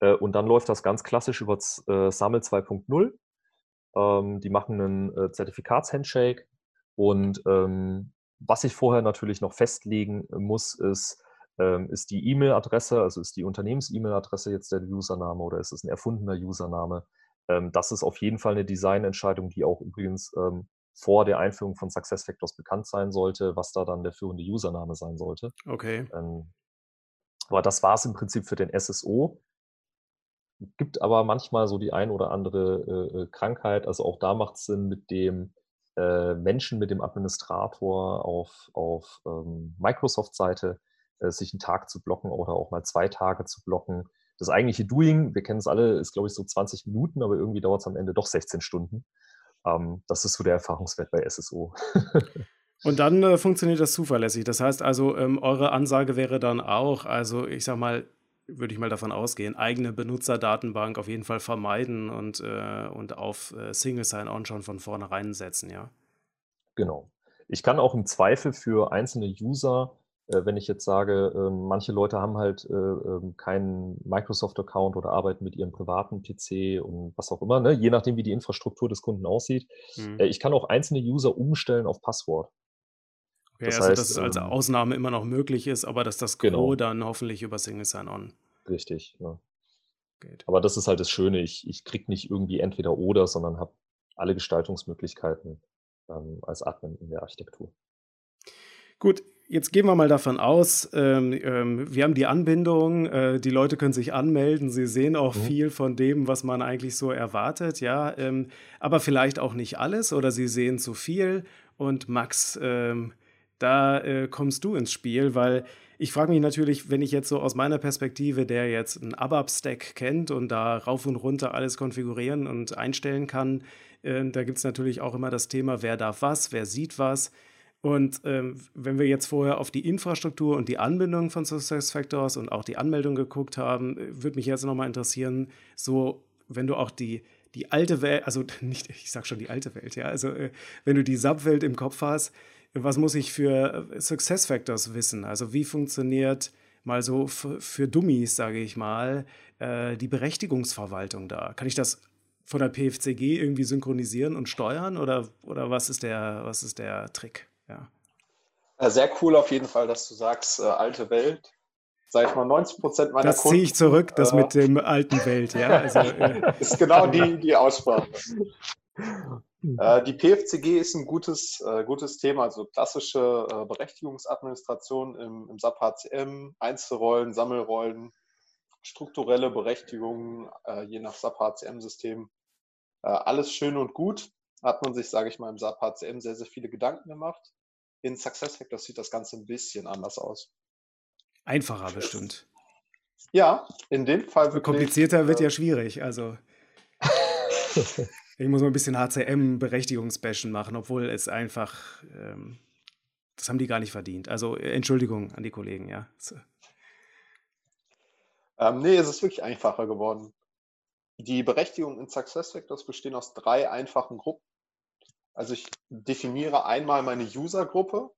Äh, und dann läuft das ganz klassisch über äh, SAML 2.0. Ähm, die machen einen Zertifikatshandshake und ähm, was ich vorher natürlich noch festlegen muss, ist, ähm, ist die E-Mail-Adresse, also ist die Unternehmens-E-Mail-Adresse jetzt der Username oder ist es ein erfundener Username? Ähm, das ist auf jeden Fall eine Designentscheidung, die auch übrigens vor der Einführung von SuccessFactors bekannt sein sollte, was da dann der führende Username sein sollte. Okay. aber das war es im Prinzip für den SSO. Gibt aber manchmal so die ein oder andere äh, äh, Krankheit. Also auch da macht es Sinn, mit dem äh, Menschen mit dem Administrator auf, auf ähm, Microsoft-Seite äh, sich einen Tag zu blocken oder auch mal zwei Tage zu blocken. Das eigentliche Doing, wir kennen es alle, ist glaube ich so 20 Minuten, aber irgendwie dauert es am Ende doch 16 Stunden. Ähm, das ist so der Erfahrungswert bei SSO. Und dann äh, funktioniert das zuverlässig. Das heißt also, ähm, eure Ansage wäre dann auch, also ich sag mal, würde ich mal davon ausgehen, eigene Benutzerdatenbank auf jeden Fall vermeiden und, äh, und auf äh, Single Sign-On schon von vornherein setzen, ja? Genau. Ich kann auch im Zweifel für einzelne User, äh, wenn ich jetzt sage, ähm, manche Leute haben halt äh, ähm, keinen Microsoft-Account oder arbeiten mit ihrem privaten PC und was auch immer, ne? je nachdem, wie die Infrastruktur des Kunden aussieht. Mhm. Äh, ich kann auch einzelne User umstellen auf Passwort. Okay, das also heißt, dass es als ähm, Ausnahme immer noch möglich ist, aber dass das Gros genau. dann hoffentlich über Single Sign-On. Richtig, ja. Geht. Aber das ist halt das Schöne, ich, ich kriege nicht irgendwie entweder oder, sondern habe alle Gestaltungsmöglichkeiten ähm, als Admin in der Architektur. Gut, jetzt gehen wir mal davon aus, ähm, ähm, wir haben die Anbindung, äh, die Leute können sich anmelden, sie sehen auch mhm. viel von dem, was man eigentlich so erwartet, ja, ähm, aber vielleicht auch nicht alles oder sie sehen zu viel und Max ähm, da äh, kommst du ins Spiel, weil ich frage mich natürlich, wenn ich jetzt so aus meiner Perspektive, der jetzt einen ABAP-Stack kennt und da rauf und runter alles konfigurieren und einstellen kann, äh, da gibt es natürlich auch immer das Thema, wer darf was, wer sieht was. Und ähm, wenn wir jetzt vorher auf die Infrastruktur und die Anbindung von SuccessFactors und auch die Anmeldung geguckt haben, äh, würde mich jetzt nochmal interessieren, so wenn du auch die, die alte Welt, also nicht, ich sag schon die alte Welt, ja, also äh, wenn du die Subwelt im Kopf hast, was muss ich für äh, SuccessFactors wissen? Also wie funktioniert mal so für Dummies, sage ich mal, äh, die Berechtigungsverwaltung da? Kann ich das von der PFCG irgendwie synchronisieren und steuern oder, oder was, ist der, was ist der Trick? Ja. Äh, sehr cool auf jeden Fall, dass du sagst, äh, alte Welt. Sag ich mal, 90 Prozent meiner das Kunden. Das ziehe ich zurück, das äh, mit dem alten Welt, ja. Also, ist genau die, die Aussprache. äh, die PFCG ist ein gutes, äh, gutes Thema, also klassische äh, Berechtigungsadministration im, im SAP HCM, Einzelrollen, Sammelrollen, strukturelle Berechtigungen, je nach SAP HCM-System. alles schön und gut hat man sich, sage ich mal, im SAP HCM sehr, sehr viele Gedanken gemacht. In SuccessFactors sieht das Ganze ein bisschen anders aus. Einfacher bestimmt. Ja, in dem Fall wirklich. Komplizierter wird ja schwierig. Also. ich muss mal ein bisschen HCM-Berechtigungsbashen machen, obwohl es einfach. Ähm, das haben die gar nicht verdient. Also Entschuldigung an die Kollegen, ja. Ähm, nee, es ist wirklich einfacher geworden. Die Berechtigungen in SuccessFactors bestehen aus drei einfachen Gruppen. Also ich definiere einmal meine User-Gruppe.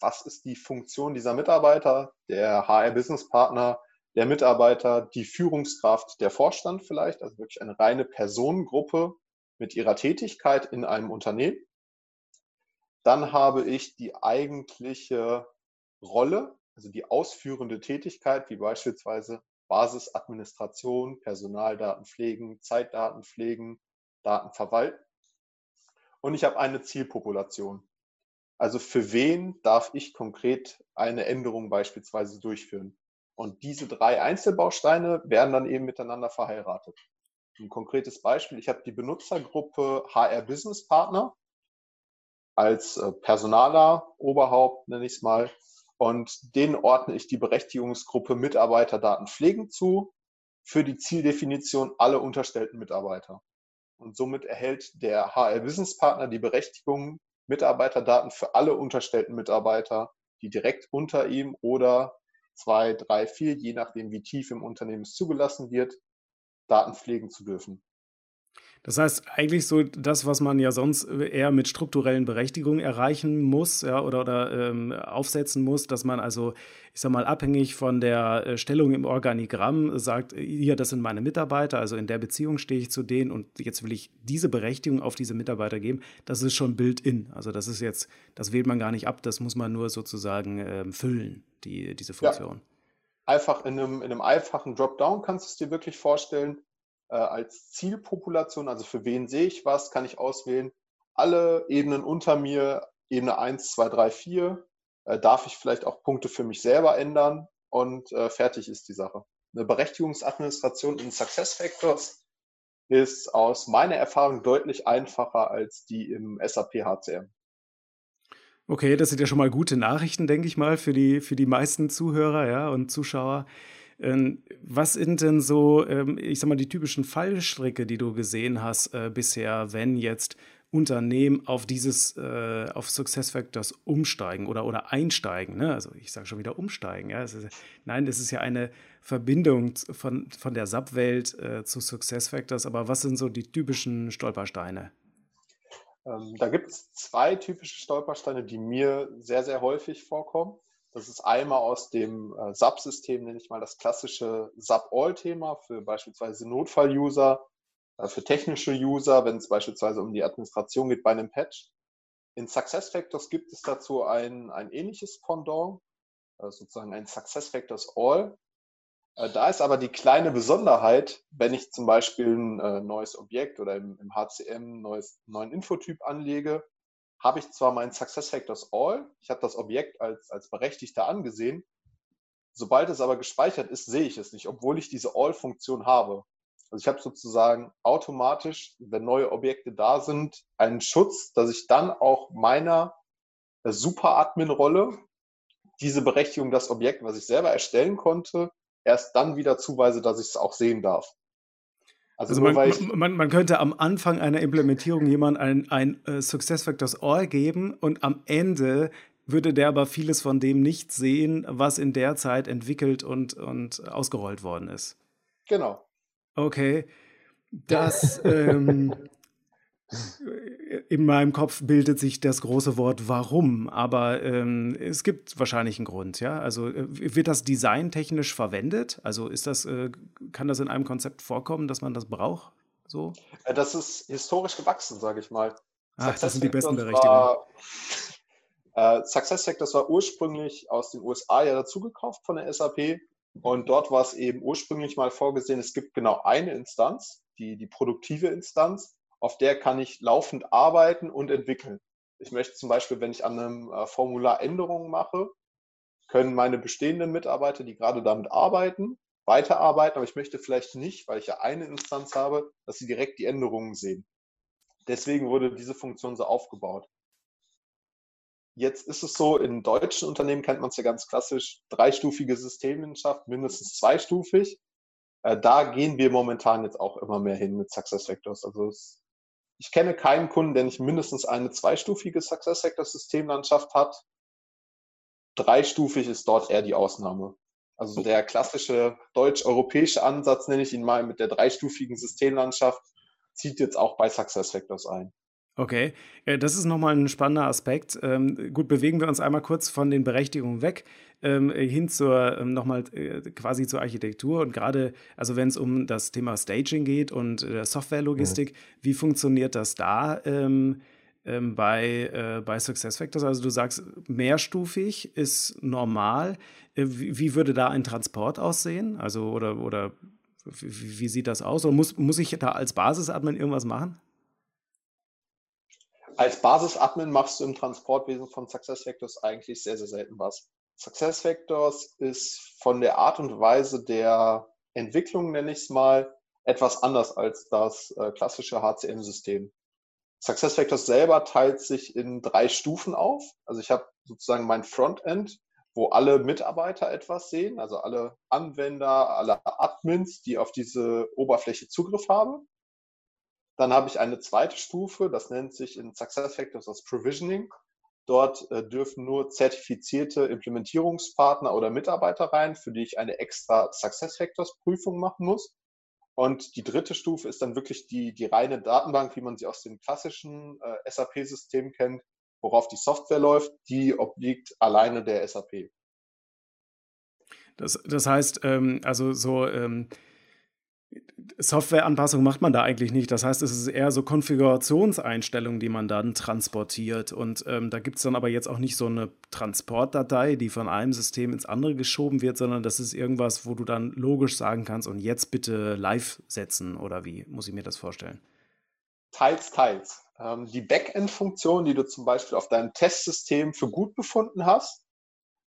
Was ist die Funktion dieser Mitarbeiter, der HR-Business-Partner, der Mitarbeiter, die Führungskraft, der Vorstand vielleicht, also wirklich eine reine Personengruppe mit ihrer Tätigkeit in einem Unternehmen. Dann habe ich die eigentliche Rolle, also die ausführende Tätigkeit, wie beispielsweise Basisadministration, Personaldaten pflegen, Zeitdaten pflegen, Daten verwalten. Und ich habe eine Zielpopulation. Also für wen darf ich konkret eine Änderung beispielsweise durchführen? Und diese drei Einzelbausteine werden dann eben miteinander verheiratet. Ein konkretes Beispiel, ich habe die Benutzergruppe HR Business Partner als äh, Personaler, Oberhaupt nenne ich es mal, und denen ordne ich die Berechtigungsgruppe Mitarbeiterdaten pflegen zu für die Zieldefinition alle unterstellten Mitarbeiter. Und somit erhält der HR Business Partner die Berechtigung, Mitarbeiterdaten für alle unterstellten Mitarbeiter, die direkt unter ihm oder zwei, drei, vier, je nachdem wie tief im Unternehmen es zugelassen wird, Daten pflegen zu dürfen. Das heißt, eigentlich so das, was man ja sonst eher mit strukturellen Berechtigungen erreichen muss ja, oder, oder ähm, aufsetzen muss, dass man also, ich sag mal, abhängig von der äh, Stellung im Organigramm sagt, hier, das sind meine Mitarbeiter, also in der Beziehung stehe ich zu denen und jetzt will ich diese Berechtigung auf diese Mitarbeiter geben, das ist schon built-in. Also das ist jetzt, das wählt man gar nicht ab, das muss man nur sozusagen ähm, füllen, die, diese Funktion. Ja. Einfach in einem, in einem einfachen Dropdown kannst du es dir wirklich vorstellen äh, als Zielpopulation, also für wen sehe ich was, kann ich auswählen. Alle Ebenen unter mir, Ebene 1, 2, 3, 4, äh, darf ich vielleicht auch Punkte für mich selber ändern und äh, fertig ist die Sache. Eine Berechtigungsadministration in SuccessFactors ist aus meiner Erfahrung deutlich einfacher als die im SAP HCM. Okay, das sind ja schon mal gute Nachrichten, denke ich mal, für die, für die meisten Zuhörer ja, und Zuschauer. Ähm, was sind denn so, ähm, ich sag mal, die typischen Fallstricke, die du gesehen hast äh, bisher, wenn jetzt Unternehmen auf dieses, äh, auf SuccessFactors umsteigen oder, oder einsteigen? Ne? Also ich sage schon wieder umsteigen. Ja? Es ist, nein, es ist ja eine Verbindung von, von der SAP-Welt äh, zu SuccessFactors, aber was sind so die typischen Stolpersteine? Ähm, da gibt es zwei typische Stolpersteine, die mir sehr, sehr häufig vorkommen. Das ist einmal aus dem äh, SAP-System, nenne ich mal das klassische SAP-All-Thema für beispielsweise Notfall-User, äh, für technische User, wenn es beispielsweise um die Administration geht bei einem Patch. In SuccessFactors gibt es dazu ein, ein ähnliches Pendant, äh, sozusagen ein SuccessFactors All. Äh, da ist aber die kleine Besonderheit, wenn ich zum Beispiel ein äh, neues Objekt oder im, HCM einen neuen Infotyp anlege, habe ich zwar meinen SuccessFactors All, ich habe das Objekt als, als Berechtigter angesehen, sobald es aber gespeichert ist, sehe ich es nicht, obwohl ich diese All-Funktion habe. Also ich habe sozusagen automatisch, wenn neue Objekte da sind, einen Schutz, dass ich dann auch meiner Super-Admin-Rolle diese Berechtigung, das Objekt, was ich selber erstellen konnte, erst dann wieder zuweise, dass ich es auch sehen darf. Also, also man, man, man, könnte am Anfang einer Implementierung jemand ein, ein uh, SuccessFactors All geben und am Ende würde der aber vieles von dem nicht sehen, was in der Zeit entwickelt und, und ausgerollt worden ist. Genau. Okay. Das, ähm, in meinem Kopf bildet sich das große Wort warum, aber ähm, es gibt wahrscheinlich einen Grund, ja. Also äh, wird das designtechnisch verwendet? Also ist das, äh, kann das in einem Konzept vorkommen, dass man das braucht? So? Äh, das ist historisch gewachsen, sage ich mal. Ach, das sind die besten Berechtigungen. Äh, SuccessFactors war ursprünglich aus den USA ja dazugekauft von der SAP und dort war es eben ursprünglich mal vorgesehen, es gibt genau eine Instanz, die, die produktive Instanz auf der kann ich laufend arbeiten und entwickeln. Ich möchte zum Beispiel, wenn ich an einem äh, Formular Änderungen mache, können meine bestehenden Mitarbeiter, die gerade damit arbeiten, weiterarbeiten, aber ich möchte vielleicht nicht, weil ich ja eine Instanz habe, dass sie direkt die Änderungen sehen. Deswegen wurde diese Funktion so aufgebaut. Jetzt ist es so, in deutschen Unternehmen kennt man es ja ganz klassisch, dreistufige Systemwissenschaft, mindestens zweistufig. Äh, da gehen wir momentan jetzt auch immer mehr hin mit SuccessFactors. Also es ich kenne keinen Kunden, der nicht mindestens eine zweistufige SuccessFactors-Systemlandschaft hat. Dreistufig ist dort eher die Ausnahme. Also der klassische deutsch-europäische Ansatz, nenne ich ihn mal, mit der dreistufigen Systemlandschaft, zieht jetzt auch bei SuccessFactors ein. Okay, äh, das ist nochmal ein spannender Aspekt. Ähm, gut, bewegen wir uns einmal kurz von den Berechtigungen weg ähm, hin zur ähm, nochmal äh, quasi zur Architektur und gerade, also wenn es um das Thema Staging geht und äh, Softwarelogistik, mhm. wie funktioniert das da? bei, äh, bei SuccessFactors. Also du sagst, mehrstufig ist normal. wie, wie, würde da ein Transport aussehen? Also oder, oder wie, wie, sieht das aus? Oder muss, muss ich da als Basisadmin irgendwas machen? Als Basis-Admin machst du im Transportwesen von SuccessFactors eigentlich sehr, sehr selten was. SuccessFactors ist von der Art und Weise der Entwicklung, nenne ich es mal, etwas anders als das äh, klassische HCM-System. SuccessFactors selber teilt sich in drei Stufen auf. Also ich habe sozusagen mein Frontend, wo alle Mitarbeiter etwas sehen, also alle Anwender, alle Admins, die auf diese Oberfläche Zugriff haben. Dann habe ich eine zweite Stufe, das nennt sich in SuccessFactors das Provisioning. Dort äh, dürfen nur zertifizierte Implementierungspartner oder Mitarbeiter rein, für die ich eine extra SuccessFactors-Prüfung machen muss. Und die dritte Stufe ist dann wirklich die, die reine Datenbank, wie man sie aus dem klassischen äh, SAP-System kennt, worauf die Software läuft. Die obliegt alleine der SAP. Das, das heißt, ähm, also so ähm, Softwareanpassung macht man da eigentlich nicht. Das heißt, es ist eher so Konfigurationseinstellungen, die man dann transportiert. Und ähm, da gibt es dann aber jetzt auch nicht so eine Transportdatei, die von einem System ins andere geschoben wird, sondern das ist irgendwas, wo du dann logisch sagen kannst, und jetzt bitte live setzen oder wie muss ich mir das vorstellen? Teils, teils. Ähm, die Backend-Funktion, die du zum Beispiel auf deinem Testsystem für gut befunden hast,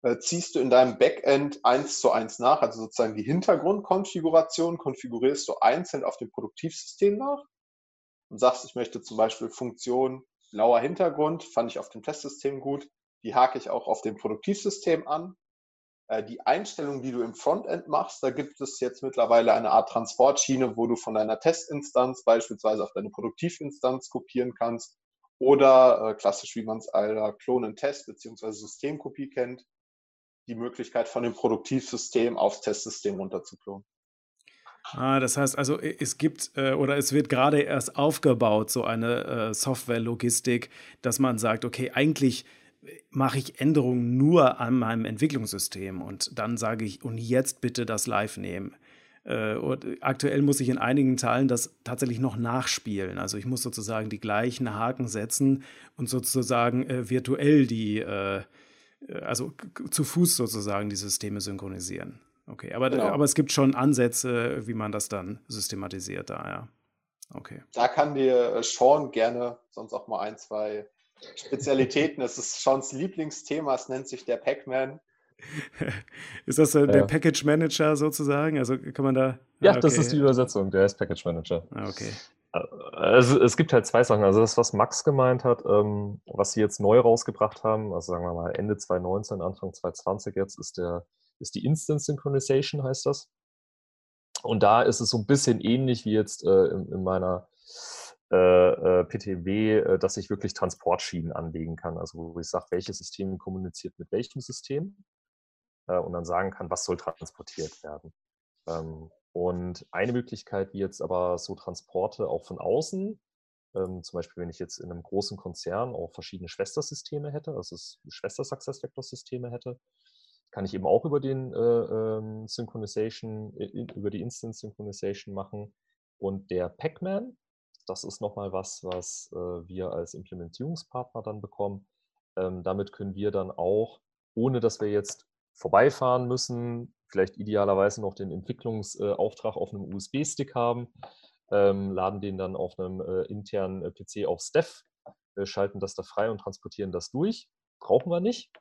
äh, ziehst du in deinem Backend eins zu eins nach, also sozusagen die Hintergrundkonfiguration konfigurierst du einzeln auf dem Produktivsystem nach und sagst, ich möchte zum Beispiel Funktion blauer Hintergrund, fand ich auf dem Testsystem gut, die hake ich auch auf dem Produktivsystem an. Äh, die Einstellung, die du im Frontend machst, da gibt es jetzt mittlerweile eine Art Transportschiene, wo du von deiner Testinstanz beispielsweise auf deine Produktivinstanz kopieren kannst oder äh, klassisch, wie man es aller Clone and Test bzw. Systemkopie kennt, die Möglichkeit von dem Produktivsystem aufs Testsystem runterzuklonen. Ah, das heißt also, es gibt äh, oder es wird gerade erst aufgebaut, so eine äh, Software-Logistik, dass man sagt, okay, eigentlich mache ich Änderungen nur an meinem Entwicklungssystem und dann sage ich, und jetzt bitte das live nehmen. Äh, aktuell muss ich in einigen Teilen das tatsächlich noch nachspielen. Also ich muss sozusagen die gleichen Haken setzen und sozusagen äh, virtuell die äh, äh, also zu Fuß sozusagen die Systeme synchronisieren. Okay, aber, genau. aber es gibt schon Ansätze, wie man das dann systematisiert da, ja. Okay. Da kann dir äh, Sean gerne sonst auch mal ein, zwei Spezialitäten. Es ist Seans Lieblingsthema, es nennt sich der Pac-Man. ist das äh, der ja. Package Manager sozusagen? Also kann man da. Ja, ah, okay. das ist die Übersetzung, der ist Package Manager. Ah, okay. Also es gibt halt zwei Sachen. Also das, was Max gemeint hat, ähm, was sie jetzt neu rausgebracht haben, also sagen wir mal Ende 2019, Anfang 2020 jetzt, ist, der, ist die Instant Synchronization, heißt das. Und da ist es so ein bisschen ähnlich wie jetzt äh, in, in, meiner äh, äh PTW, äh, dass ich wirklich Transportschienen anlegen kann. Also wo ich sage, welches System kommuniziert mit welchem System äh, und dann sagen kann, was soll transportiert werden. Ähm, und eine Möglichkeit, wie jetzt aber so Transporte auch von außen, ähm, zum Beispiel wenn ich jetzt in einem großen Konzern auch verschiedene Schwestersysteme hätte, also Schwester-Success-Vector-Systeme hätte, kann ich eben auch über den äh, ähm, Synchronization, in, über die Instant Synchronization machen. Und der Pacman, das ist nochmal was, was äh, wir als Implementierungspartner dann bekommen. Ähm, damit können wir dann auch, ohne dass wir jetzt vorbeifahren müssen, vielleicht idealerweise noch den Entwicklungsauftrag auf einem USB-Stick haben, ähm, laden den dann auf einem äh, internen äh, PC auf Steph, äh, schalten das da frei und transportieren das durch. Brauchen wir nicht,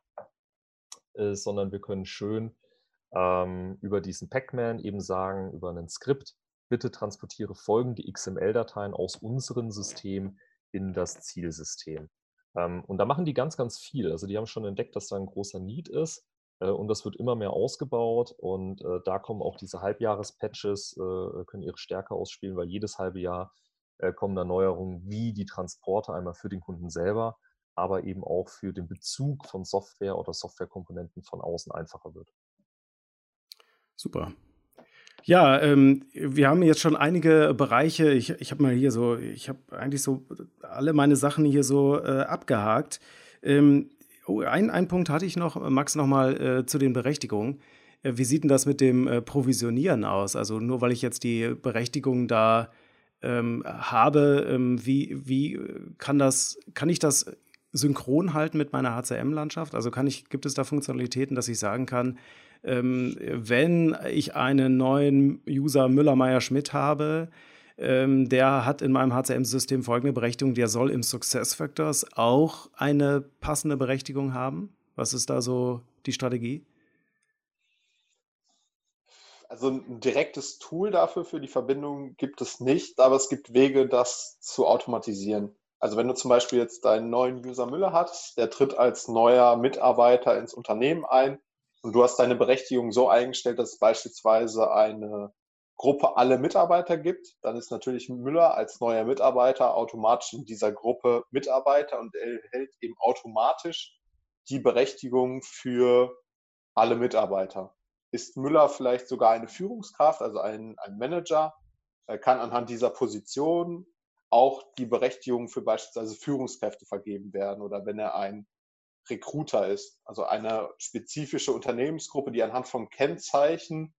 sondern wir können schön ähm, über diesen Pacman eben sagen, über ein Skript, bitte transportiere folgende XML-Dateien aus unserem System in das Zielsystem. Ähm, und da machen die ganz, ganz viel. Also die haben schon entdeckt, dass da ein großer Need ist und das wird immer mehr ausgebaut und äh, da kommen auch diese Halbjahrespatches, äh, können ihre Stärke ausspielen, weil jedes halbe Jahr kommen da Neuerungen, wie die Transporte einmal für den Kunden selber, aber eben auch für den Bezug von Software oder Softwarekomponenten von außen einfacher wird. Super. Ja, ähm, wir haben jetzt schon einige Bereiche. Ich, ich habe mal hier so, ich habe eigentlich so alle meine Sachen hier so äh, abgehakt. Ähm, Oh, ein, Punkt hatte ich noch, Max, nochmal äh, zu den Berechtigungen. Äh, wie sieht denn das mit dem äh, Provisionieren aus? Also nur weil ich jetzt die Berechtigung da ähm, habe, ähm, wie, wie kann das, kann ich das synchron halten mit meiner HCM-Landschaft? Also kann ich, gibt es da Funktionalitäten, dass ich sagen kann, ähm, wenn ich einen neuen User Müller-Meyer-Schmidt habe, ähm, der hat in meinem HCM-System folgende Berechtigung, der soll im Success Factors auch eine passende Berechtigung haben. Was ist da so die Strategie? Also ein direktes Tool dafür für die Verbindung gibt es nicht, aber es gibt Wege, das zu automatisieren. Also wenn du zum Beispiel jetzt deinen neuen User Müller hast, der tritt als neuer Mitarbeiter ins Unternehmen ein und du hast deine Berechtigung so eingestellt, dass beispielsweise eine Gruppe alle Mitarbeiter gibt, dann ist natürlich Müller als neuer Mitarbeiter automatisch in dieser Gruppe Mitarbeiter und erhält eben automatisch die Berechtigung für alle Mitarbeiter. Ist Müller vielleicht sogar eine Führungskraft, also ein, ein Manager, kann anhand dieser Position auch die Berechtigung für beispielsweise Führungskräfte vergeben werden oder wenn er ein Recruiter ist, also eine spezifische Unternehmensgruppe, die anhand von Kennzeichen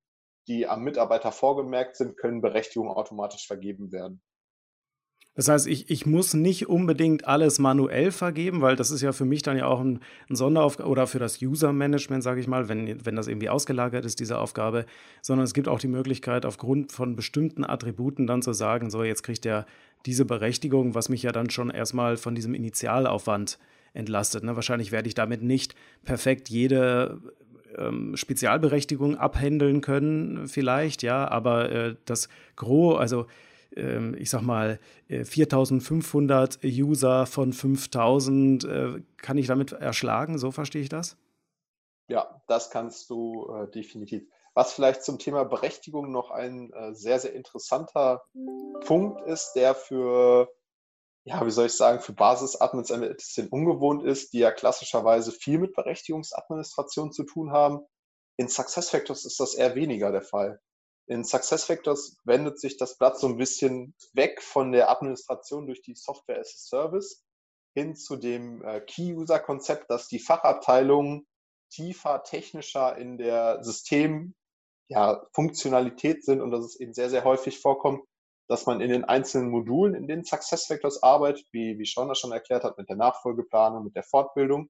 die am Mitarbeiter vorgemerkt sind, können Berechtigungen automatisch vergeben werden. Das heißt, ich, ich muss nicht unbedingt alles manuell vergeben, weil das ist ja für mich dann ja auch ein, ein Sonderaufgabe oder für das User-Management, sage ich mal, wenn, wenn das irgendwie ausgelagert ist, diese Aufgabe, sondern es gibt auch die Möglichkeit, aufgrund von bestimmten Attributen dann zu sagen, so jetzt kriegt er diese Berechtigung, was mich ja dann schon erstmal von diesem Initialaufwand entlastet. Ne? Wahrscheinlich werde ich damit nicht perfekt jede ähm, Spezialberechtigung abhändeln können, vielleicht, ja, aber äh, das Gros, also ähm, ich sag mal, 4500 äh, User von 5000 äh, kann ich damit erschlagen, so verstehe ich das? Ja, das kannst du äh, definitiv. Was vielleicht zum Thema Berechtigung noch ein sehr, sehr interessanter Punkt ist, der für ja, wie soll ich sagen, für Basis-Admins ein bisschen ungewohnt ist, die ja klassischerweise viel mit Berechtigungsadministration zu tun haben. In SuccessFactors ist das eher weniger der Fall. In SuccessFactors wendet sich das Blatt so ein bisschen weg von der Administration durch die Software as a Service hin zu dem äh, Key-User-Konzept, dass die Fachabteilungen tiefer, technischer in der System-Funktionalität ja, sind und dass es eben sehr, sehr häufig vorkommt, dass man in den einzelnen Modulen, in den Success Factors arbeitet, wie, wie Sean das schon erklärt hat, mit der Nachfolgeplanung, mit der Fortbildung,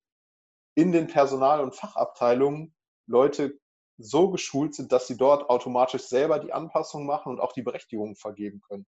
in den Personal- und Fachabteilungen Leute so geschult sind, dass sie dort automatisch selber die Anpassung machen und auch die Berechtigungen vergeben können.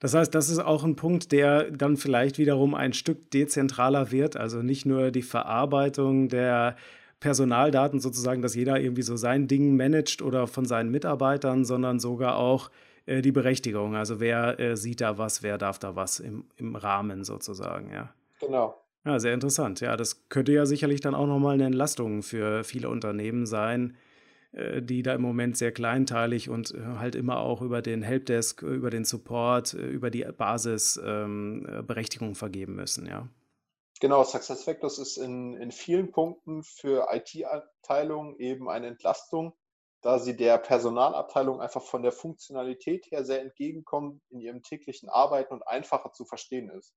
Das heißt, das ist auch ein Punkt, der dann vielleicht wiederum ein Stück dezentraler wird, also nicht nur die Verarbeitung der Personaldaten sozusagen, dass jeder irgendwie so sein Ding managt oder von seinen Mitarbeitern, sondern sogar auch äh, die Berechtigung. Also wer äh, sieht da was, wer darf da was im, im Rahmen sozusagen, ja. Genau. Ja, sehr interessant. Ja, das könnte ja sicherlich dann auch nochmal eine Entlastung für viele Unternehmen sein, äh, die da im Moment sehr kleinteilig und äh, halt immer auch über den Helpdesk, über den Support, über die Basis ähm, Berechtigung vergeben müssen, ja. Genau, SuccessFactors ist in, in vielen Punkten für IT-Abteilungen eben eine Entlastung, da sie der Personalabteilung einfach von der Funktionalität her sehr entgegenkommen in ihrem täglichen Arbeiten und einfacher zu verstehen ist.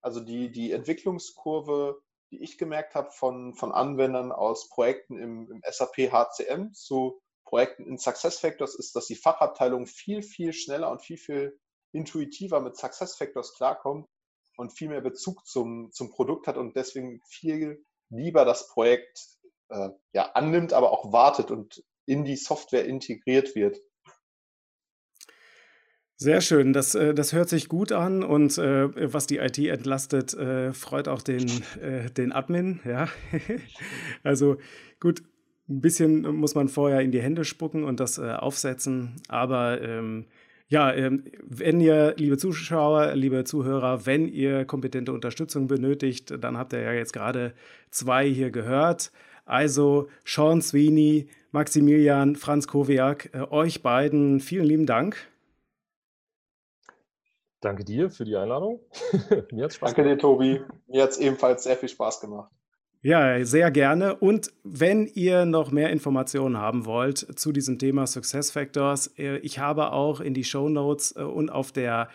Also die, die Entwicklungskurve, die ich gemerkt habe von, von Anwendern aus Projekten im, im SAP HCM zu Projekten in SuccessFactors, ist, dass die Fachabteilung viel, viel schneller und viel, viel intuitiver mit SuccessFactors klarkommt und viel mehr Bezug zum, zum Produkt hat und deswegen viel lieber das Projekt äh, ja, annimmt, aber auch wartet und in die Software integriert wird. Sehr schön, das, äh, das hört sich gut an und äh, was die IT entlastet, äh, freut auch den, äh, den Admin. Ja? also gut, ein bisschen muss man vorher in die Hände spucken und das äh, aufsetzen, aber ähm, ja, ähm, wenn ihr, liebe Zuschauer, liebe Zuhörer, wenn ihr kompetente Unterstützung benötigt, dann habt ihr ja jetzt gerade zwei hier gehört. Also Sean Sweeney, Maximilian, Franz Kowiak, äh, euch beiden vielen lieben Dank. Danke dir für die Einladung. Mir hat's Spaß Danke gemacht. dir, Tobi. Mir hat es ebenfalls sehr viel Spaß gemacht. Ja, sehr gerne. Und wenn ihr noch mehr Informationen haben wollt zu diesem Thema Success Factors, äh, ich habe auch in die Show Notes äh, und auf der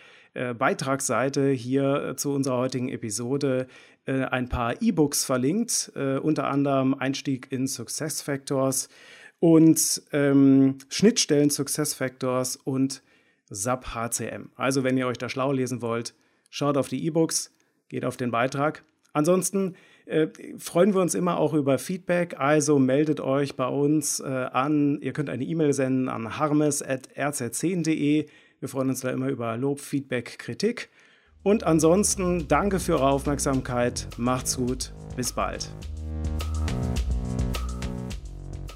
Beitragsseite hier zu unserer heutigen Episode ein paar E-Books verlinkt, unter anderem Einstieg in Success Factors und ähm, Schnittstellen Success Factors und SAP HCM. Also, wenn ihr euch da schlau lesen wollt, schaut auf die E-Books, geht auf den Beitrag. Ansonsten äh, freuen wir uns immer auch über Feedback, also meldet euch bei uns äh, an. Ihr könnt eine E-Mail senden an harmes.rz10.de. Wir freuen uns da immer über Lob, Feedback, Kritik. Und ansonsten danke für eure Aufmerksamkeit. Macht's gut. Bis bald.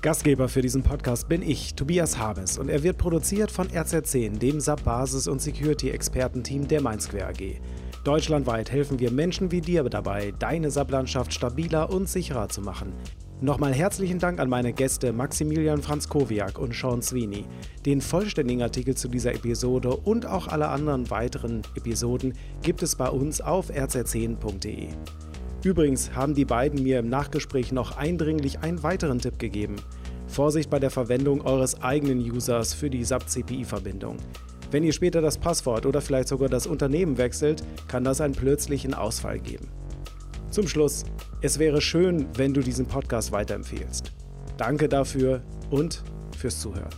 Gastgeber für diesen Podcast bin ich, Tobias Habes, und er wird produziert von RZ10, dem SAP-Basis- und Security-Expertenteam der MindSquare AG. Deutschlandweit helfen wir Menschen wie dir dabei, deine SAP-Landschaft stabiler und sicherer zu machen. Nochmal herzlichen Dank an meine Gäste Maximilian Franzkowiak und Sean Sweeney. Den vollständigen Artikel zu dieser Episode und auch alle anderen weiteren Episoden gibt es bei uns auf rz10.de. Übrigens haben die beiden mir im Nachgespräch noch eindringlich einen weiteren Tipp gegeben. Vorsicht bei der Verwendung eures eigenen Users für die SAP-CPI-Verbindung. Wenn ihr später das Passwort oder vielleicht sogar das Unternehmen wechselt, kann das einen plötzlichen Ausfall geben. Zum Schluss, es wäre schön, wenn du diesen Podcast weiterempfehlst. Danke dafür und fürs Zuhören.